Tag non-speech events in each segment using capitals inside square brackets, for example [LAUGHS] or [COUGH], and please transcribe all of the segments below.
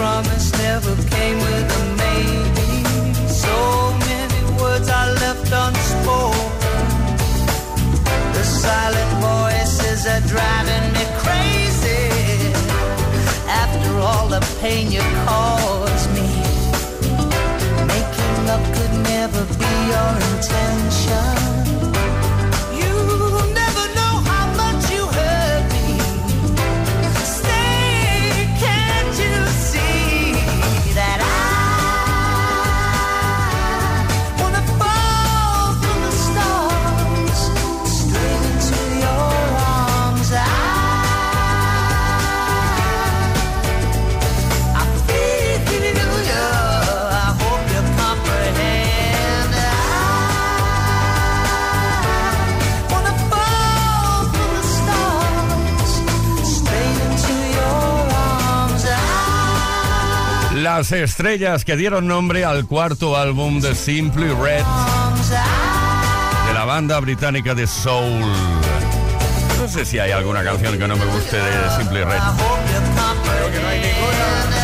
from Las estrellas que dieron nombre al cuarto álbum de Simply Red de la banda británica de Soul. No sé si hay alguna canción que no me guste de Simply Red. Creo que no hay ninguna.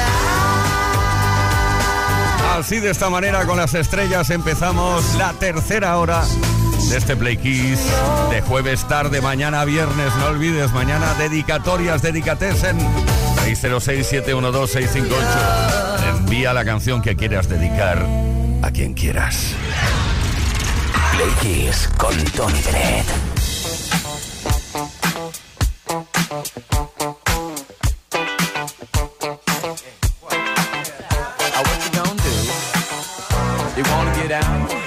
Así de esta manera con las estrellas empezamos la tercera hora de este Play Kiss de jueves tarde, mañana viernes. No olvides, mañana dedicatorias, dedicatesen 606-712-658 envía la canción que quieras dedicar a quien quieras. Play Kiss con Tony Bennett. Tell me. Get down on it.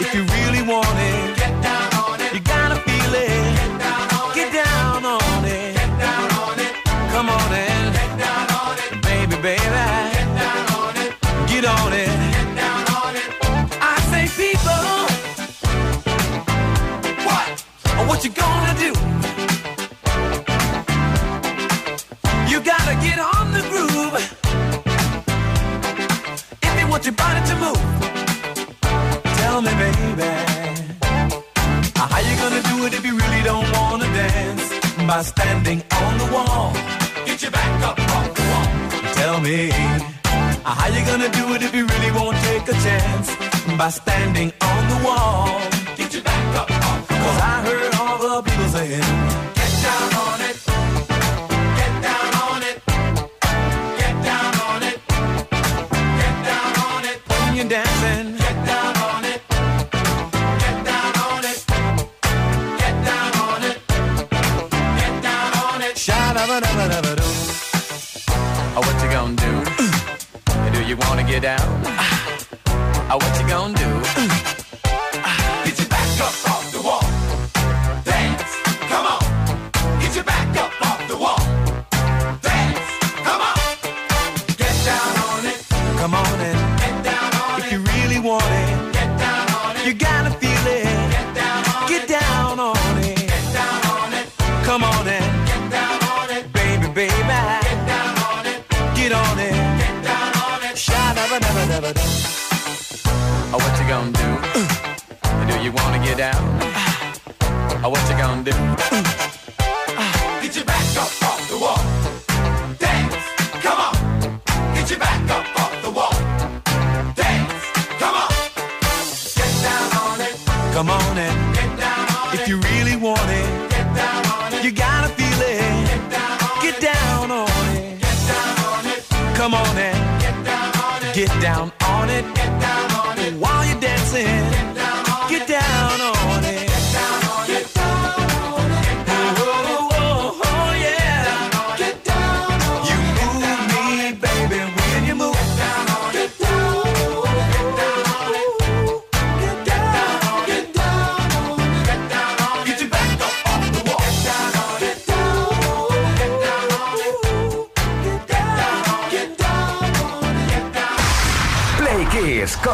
If you really want it, get down on it. You gotta feel it. Get down on it. Get down on it. Get down on it. Come on and get down on it. Baby, baby. Get down on it. Get on it. Get down on it. I say people. What? What you gonna do? It if you really don't wanna dance? By standing on the wall. Get your back up off the wall. Tell me. Uh, how you gonna do it if you really won't take a chance? By standing on the wall. Get your back up off the wall. Cause I heard all the people saying, Get down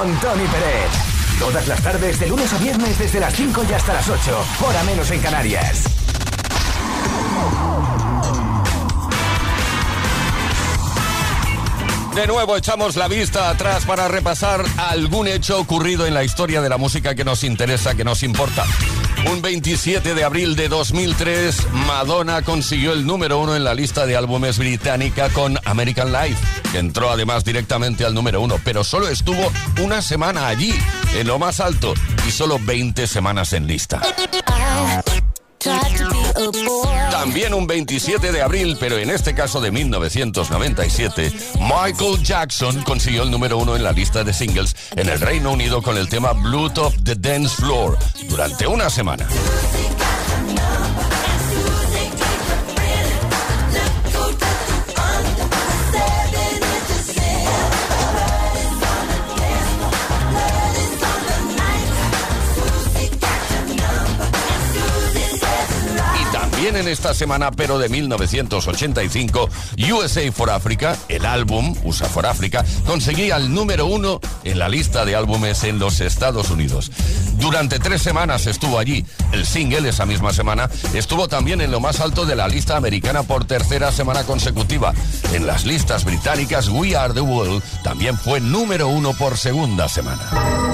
con Tony Pérez. Todas las tardes, de lunes a viernes, desde las 5 y hasta las 8. Hora menos en Canarias. De nuevo echamos la vista atrás para repasar algún hecho ocurrido en la historia de la música que nos interesa, que nos importa. Un 27 de abril de 2003, Madonna consiguió el número uno en la lista de álbumes británica con American Life, que entró además directamente al número uno, pero solo estuvo una semana allí, en lo más alto, y solo 20 semanas en lista. También un 27 de abril, pero en este caso de 1997, Michael Jackson consiguió el número uno en la lista de singles en el Reino Unido con el tema Blood of the Dance Floor durante una semana. En esta semana, pero de 1985, USA for Africa, el álbum USA for Africa, conseguía el número uno en la lista de álbumes en los Estados Unidos. Durante tres semanas estuvo allí. El single esa misma semana estuvo también en lo más alto de la lista americana por tercera semana consecutiva. En las listas británicas, We Are the World también fue número uno por segunda semana.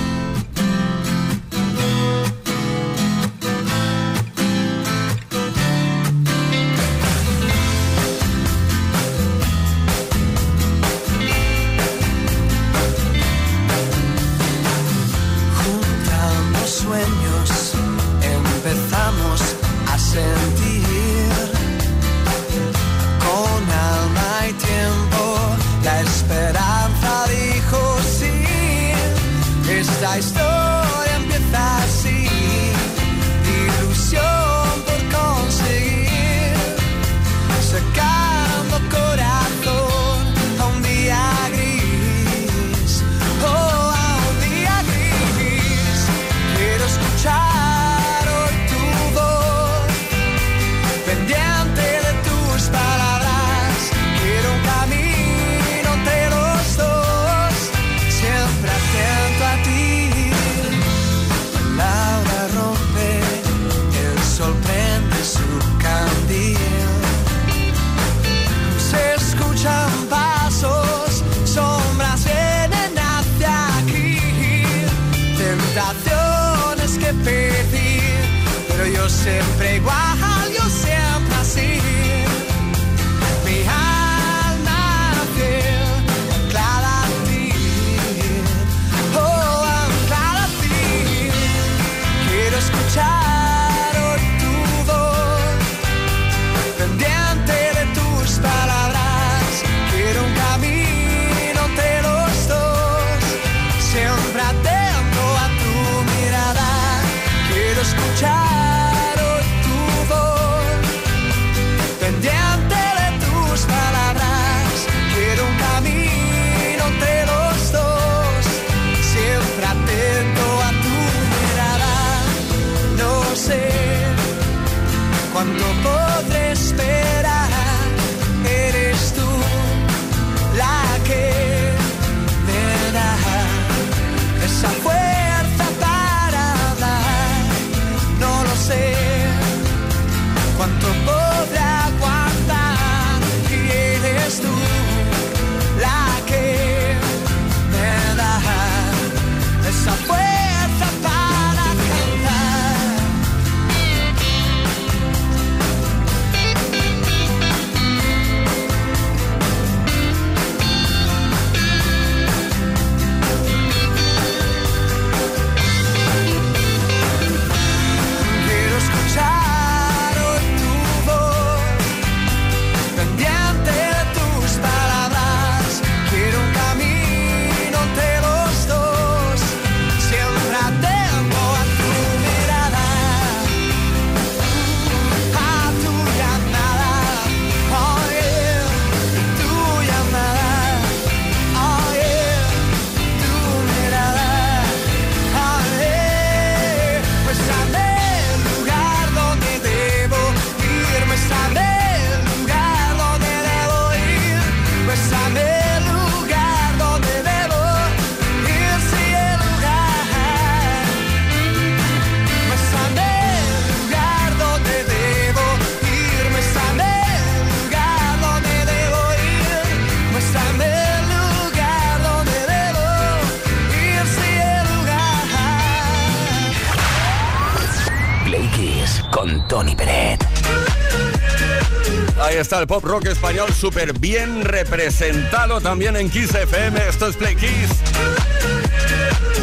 Ahí está el pop rock español súper bien representado también en Kiss FM. Esto es Play Kiss.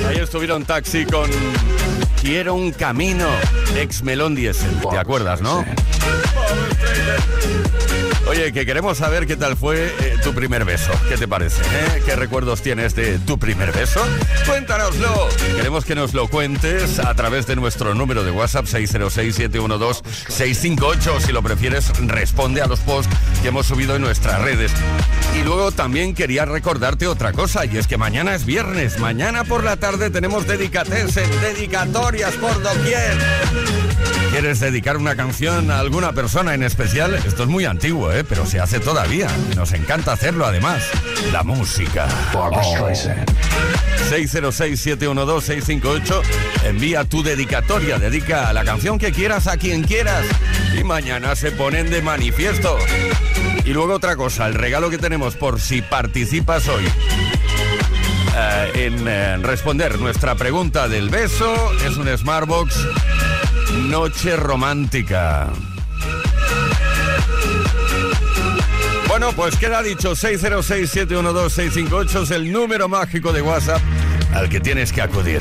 Ahí estuvieron taxi con Quiero un camino, ex Melón Diesel. ¿Te acuerdas, no? Oye, que queremos saber qué tal fue eh, tu primer beso. ¿Qué te parece? eh? ¿Qué recuerdos tienes de tu primer beso? Cuéntanoslo. Queremos que nos lo cuentes a través de nuestro número de WhatsApp 606-712-658. Si lo prefieres, responde a los posts que hemos subido en nuestras redes. Y luego también quería recordarte otra cosa, y es que mañana es viernes. Mañana por la tarde tenemos dedicateses, dedicatorias por doquier. ¿Quieres dedicar una canción a alguna persona en especial? Esto es muy antiguo, ¿eh? pero se hace todavía. Nos encanta hacerlo además. La música. Oh. 606-712-658. Envía tu dedicatoria. Dedica la canción que quieras a quien quieras. Y mañana se ponen de manifiesto. Y luego otra cosa, el regalo que tenemos por si participas hoy eh, en eh, responder nuestra pregunta del beso es un Smartbox Noche Romántica. Bueno, pues queda dicho, 606-712-658 es el número mágico de WhatsApp al que tienes que acudir.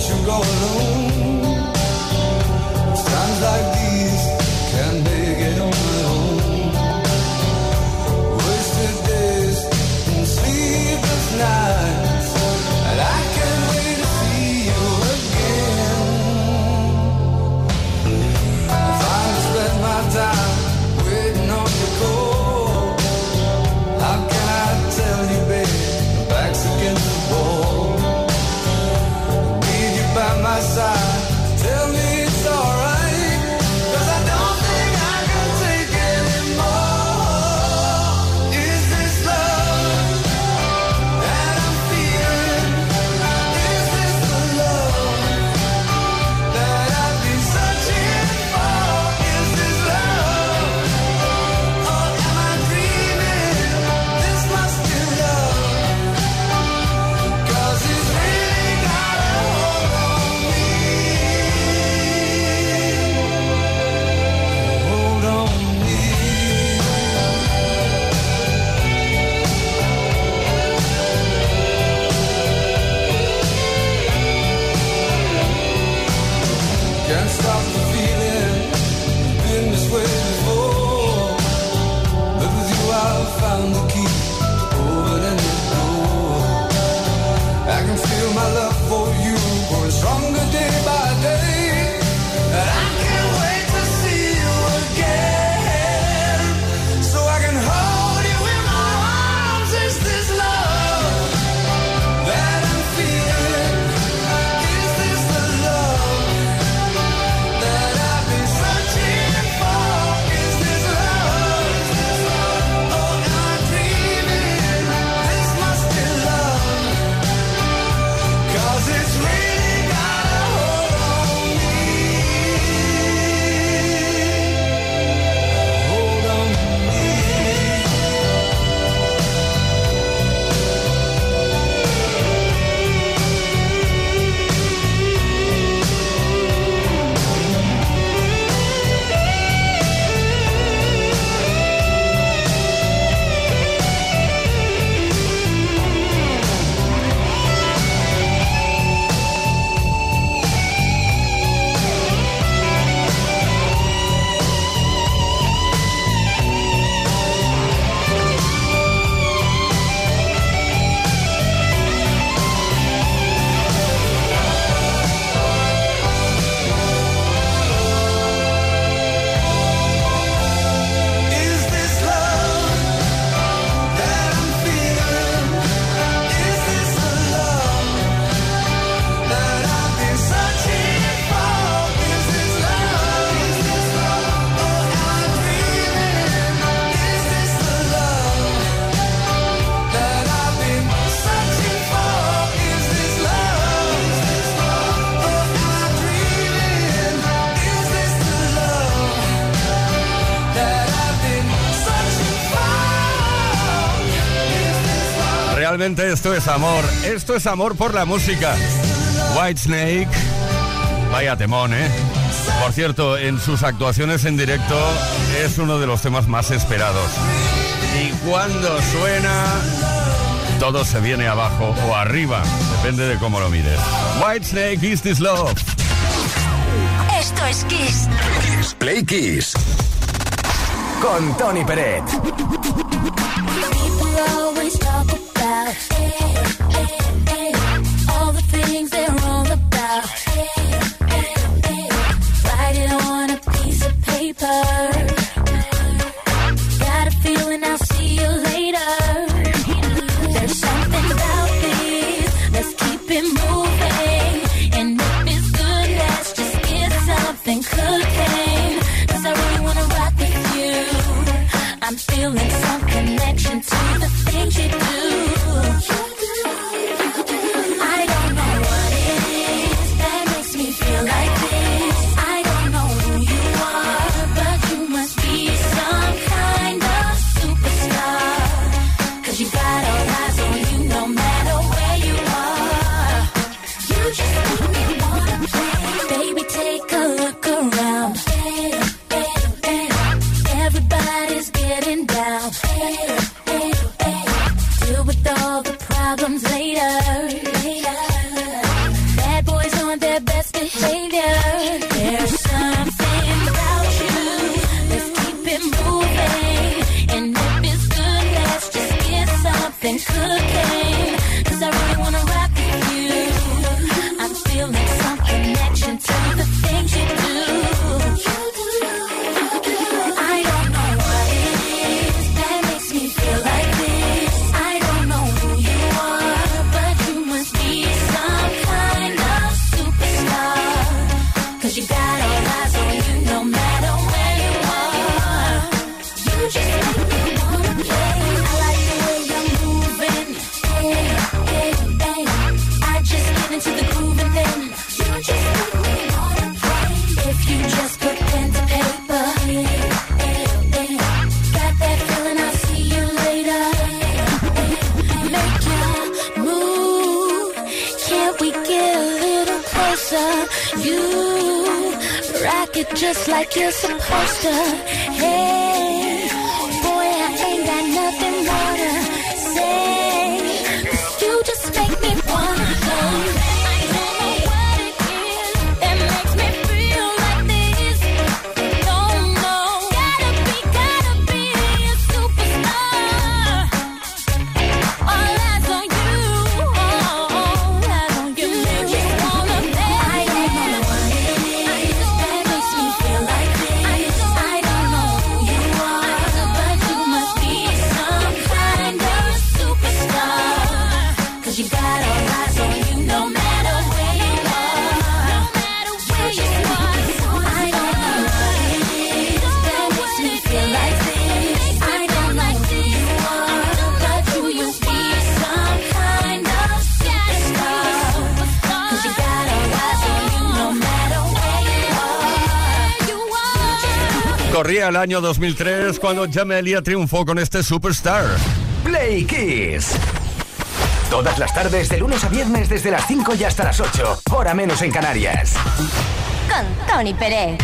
let you go alone. Sounds like realmente esto es amor. Esto es amor por la música. White Snake. Vaya temón, ¿eh? Por cierto, en sus actuaciones en directo es uno de los temas más esperados. Y cuando suena, todo se viene abajo o arriba, depende de cómo lo mires. White Snake is this love. Esto es Kiss. Kiss Play Kiss. Con Tony Peret. All the problems later. Bad boys on their best behavior. There's something about you. Let's keep it moving. And if it's good, let's just get something cooking. Just like you're supposed to. El año 2003 cuando Jamelia triunfó con este Superstar. Play Kiss. Todas las tardes, de lunes a viernes, desde las 5 y hasta las 8. Hora menos en Canarias. Con Tony Pérez.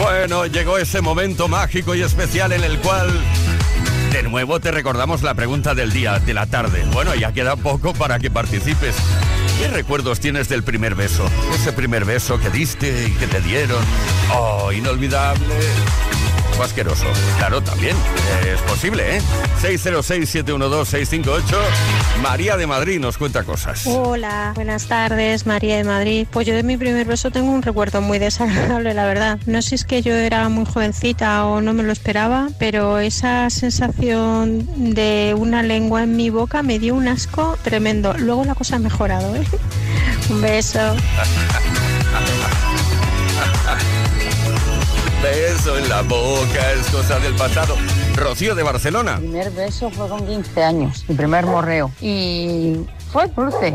Bueno, llegó ese momento mágico y especial en el cual de nuevo te recordamos la pregunta del día, de la tarde. Bueno, ya queda poco para que participes. ¿Qué recuerdos tienes del primer beso? Ese primer beso que diste y que te dieron. Oh, inolvidable. Asqueroso. Claro, también. Es posible, ¿eh? 606-712-658. María de Madrid nos cuenta cosas. Hola, buenas tardes, María de Madrid. Pues yo de mi primer beso tengo un recuerdo muy desagradable, la verdad. No sé si es que yo era muy jovencita o no me lo esperaba, pero esa sensación de una lengua en mi boca me dio un asco tremendo. Luego la cosa ha mejorado, ¿eh? [LAUGHS] Un beso. Beso en la boca es cosa del pasado. Rocío de Barcelona. Mi primer beso fue con 15 años, mi primer morreo. Y fue dulce.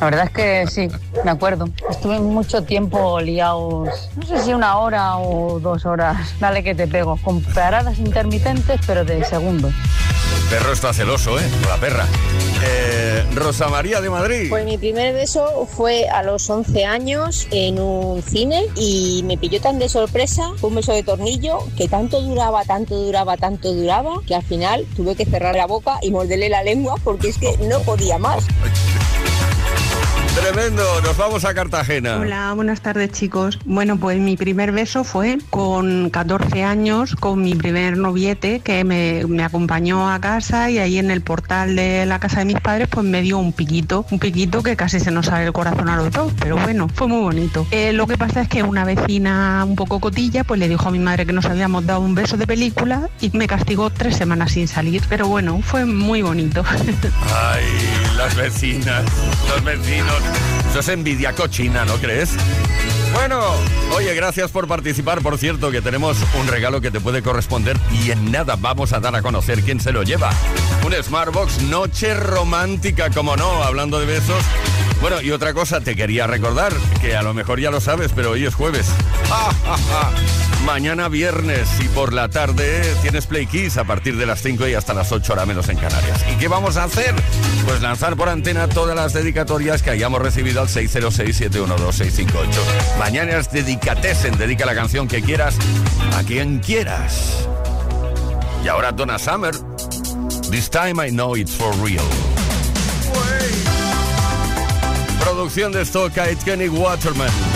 La verdad es que sí, me acuerdo. Estuve mucho tiempo liados, no sé si una hora o dos horas, dale que te pego, con paradas intermitentes, pero de segundos. Perro está celoso, ¿eh? La perra. Eh, Rosa María de Madrid. Pues mi primer beso fue a los 11 años en un cine y me pilló tan de sorpresa, un beso de tornillo que tanto duraba, tanto duraba, tanto duraba, que al final tuve que cerrar la boca y morderle la lengua porque es que no podía más. Tremendo, nos vamos a Cartagena. Hola, buenas tardes chicos. Bueno, pues mi primer beso fue con 14 años, con mi primer noviete que me, me acompañó a casa y ahí en el portal de la casa de mis padres pues me dio un piquito, un piquito que casi se nos sale el corazón a los dos, pero bueno, fue muy bonito. Eh, lo que pasa es que una vecina un poco cotilla pues le dijo a mi madre que nos habíamos dado un beso de película y me castigó tres semanas sin salir, pero bueno, fue muy bonito. [LAUGHS] Ay, las vecinas, los vecinos. Eso es envidia cochina, ¿no crees? Bueno, oye, gracias por participar. Por cierto, que tenemos un regalo que te puede corresponder y en nada vamos a dar a conocer quién se lo lleva. Un Smartbox Noche Romántica, como no, hablando de besos. Bueno, y otra cosa, te quería recordar, que a lo mejor ya lo sabes, pero hoy es jueves. ¡Ja, ja, ja! Mañana viernes y por la tarde tienes Play Kiss a partir de las 5 y hasta las 8 horas menos en Canarias. ¿Y qué vamos a hacer? Pues lanzar por antena todas las dedicatorias que hayamos recibido al 606-712-658. Mañana es Dedicatesen, dedica la canción que quieras a quien quieras. Y ahora Donna Summer. This time I know it's for real. Producción de Stoka y Kenny Waterman.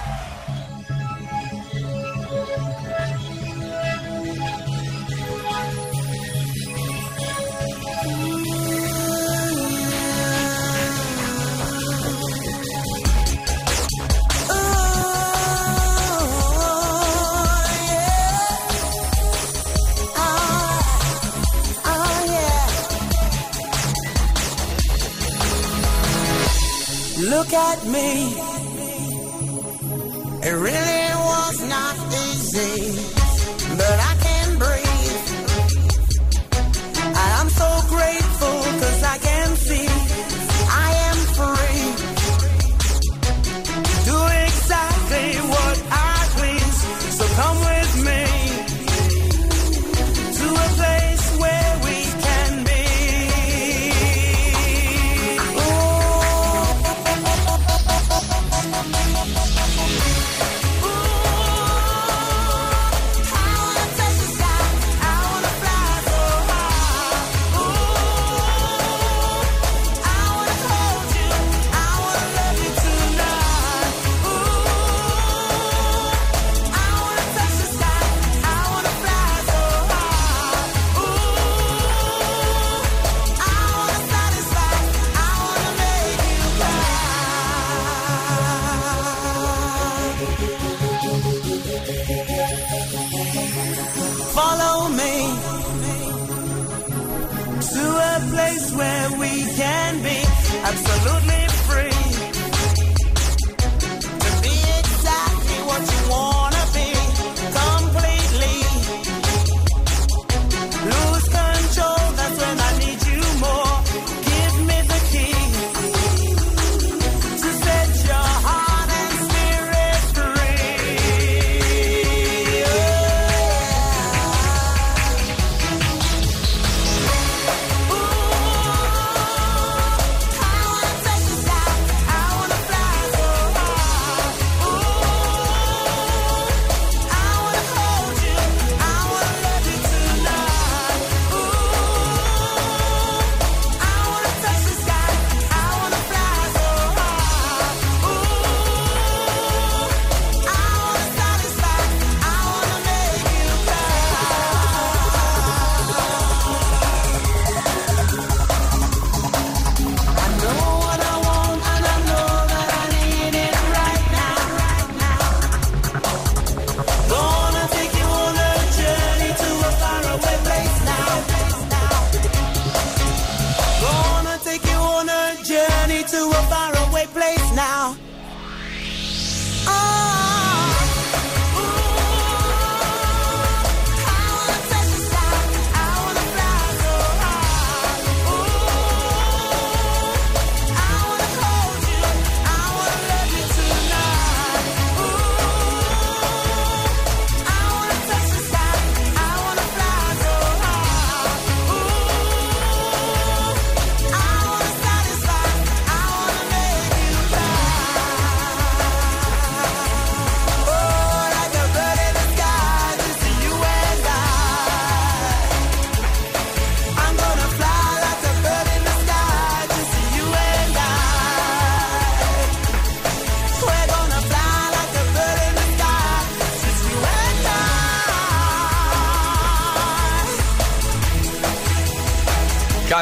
got me.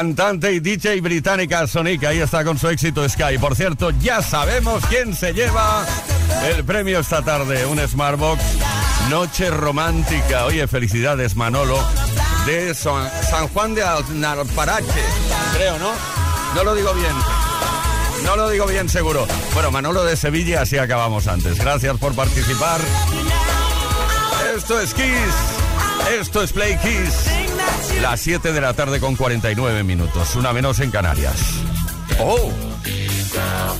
Cantante y DJ británica Sonic, ahí está con su éxito Sky. Por cierto, ya sabemos quién se lleva el premio esta tarde, un Smartbox Noche Romántica. Oye, felicidades Manolo de San, Juan de Alparache, creo, ¿no? No lo digo bien. No lo digo bien seguro. Bueno, Manolo de Sevilla, así acabamos antes. Gracias por participar. Esto es Kiss. Esto es Play Kiss. Las 7 de la tarde con 49 minutos. Una menos en Canarias. ¡Oh!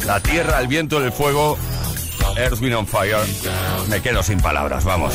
La tierra, el viento, el fuego. Earth, Wind on Fire. Me quedo sin palabras, vamos.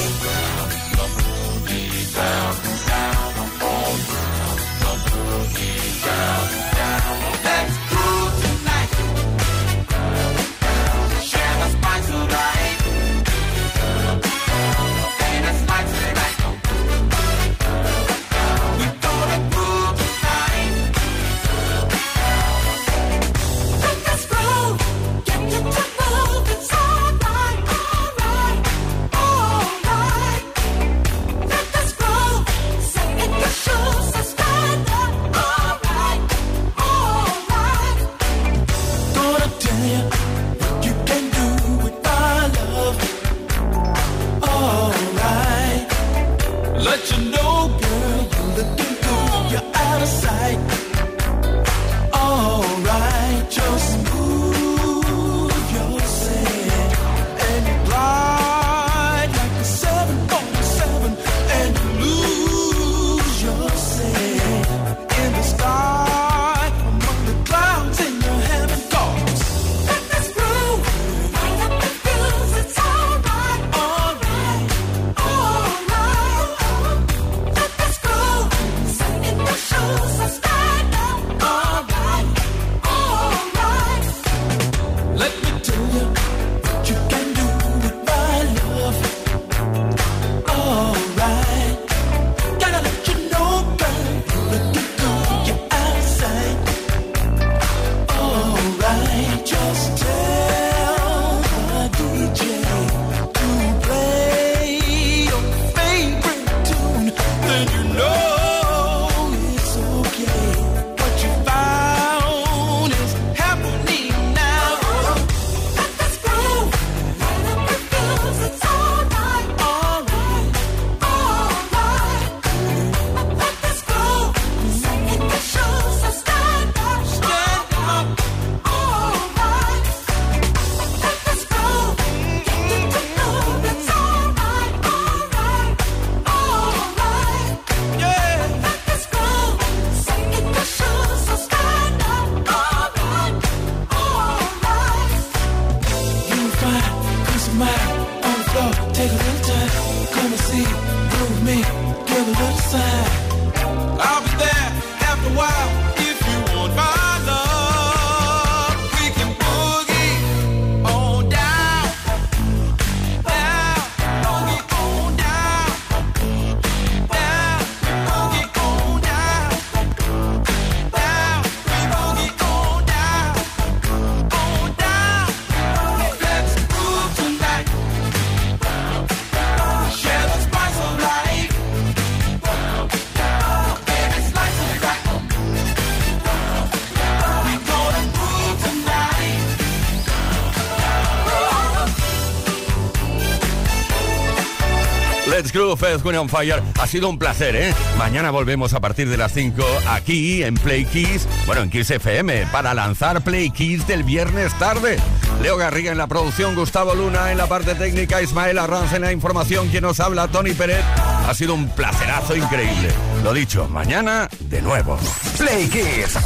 Crew, Fed, on Fire. Ha sido un placer, ¿eh? Mañana volvemos a partir de las 5 aquí en Play Kiss, bueno, en Kiss FM, para lanzar Play Kiss del viernes tarde. Leo Garriga en la producción, Gustavo Luna en la parte técnica, Ismael Arranz en la información, quien nos habla, Tony Pérez. Ha sido un placerazo increíble. Lo dicho, mañana de nuevo. Play Kiss.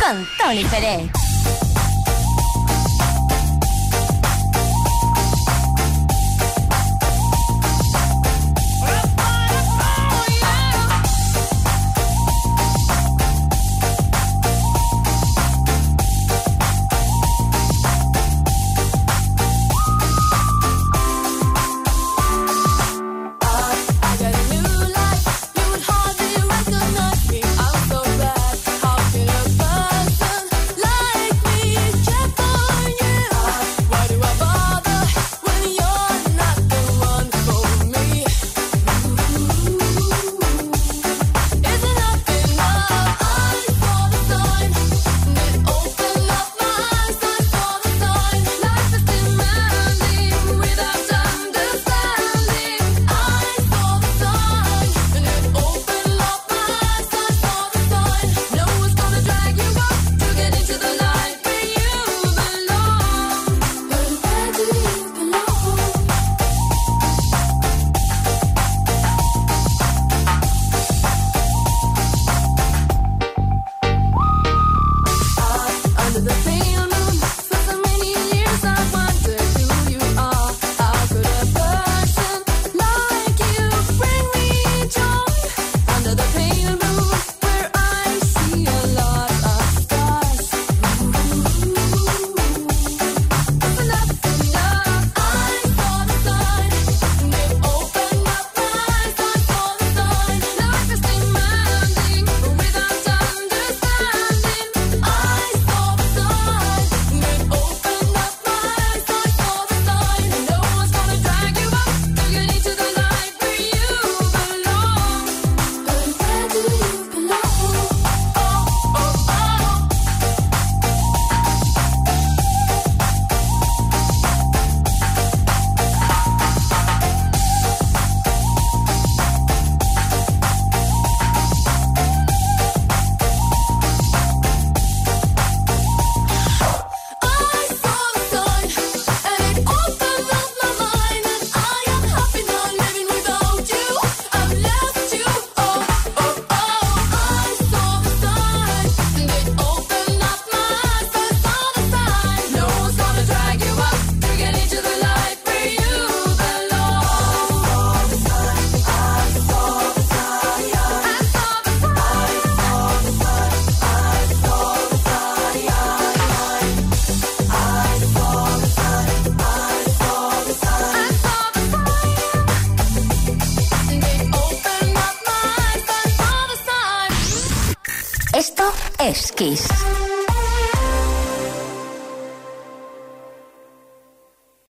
Con Tony Pérez.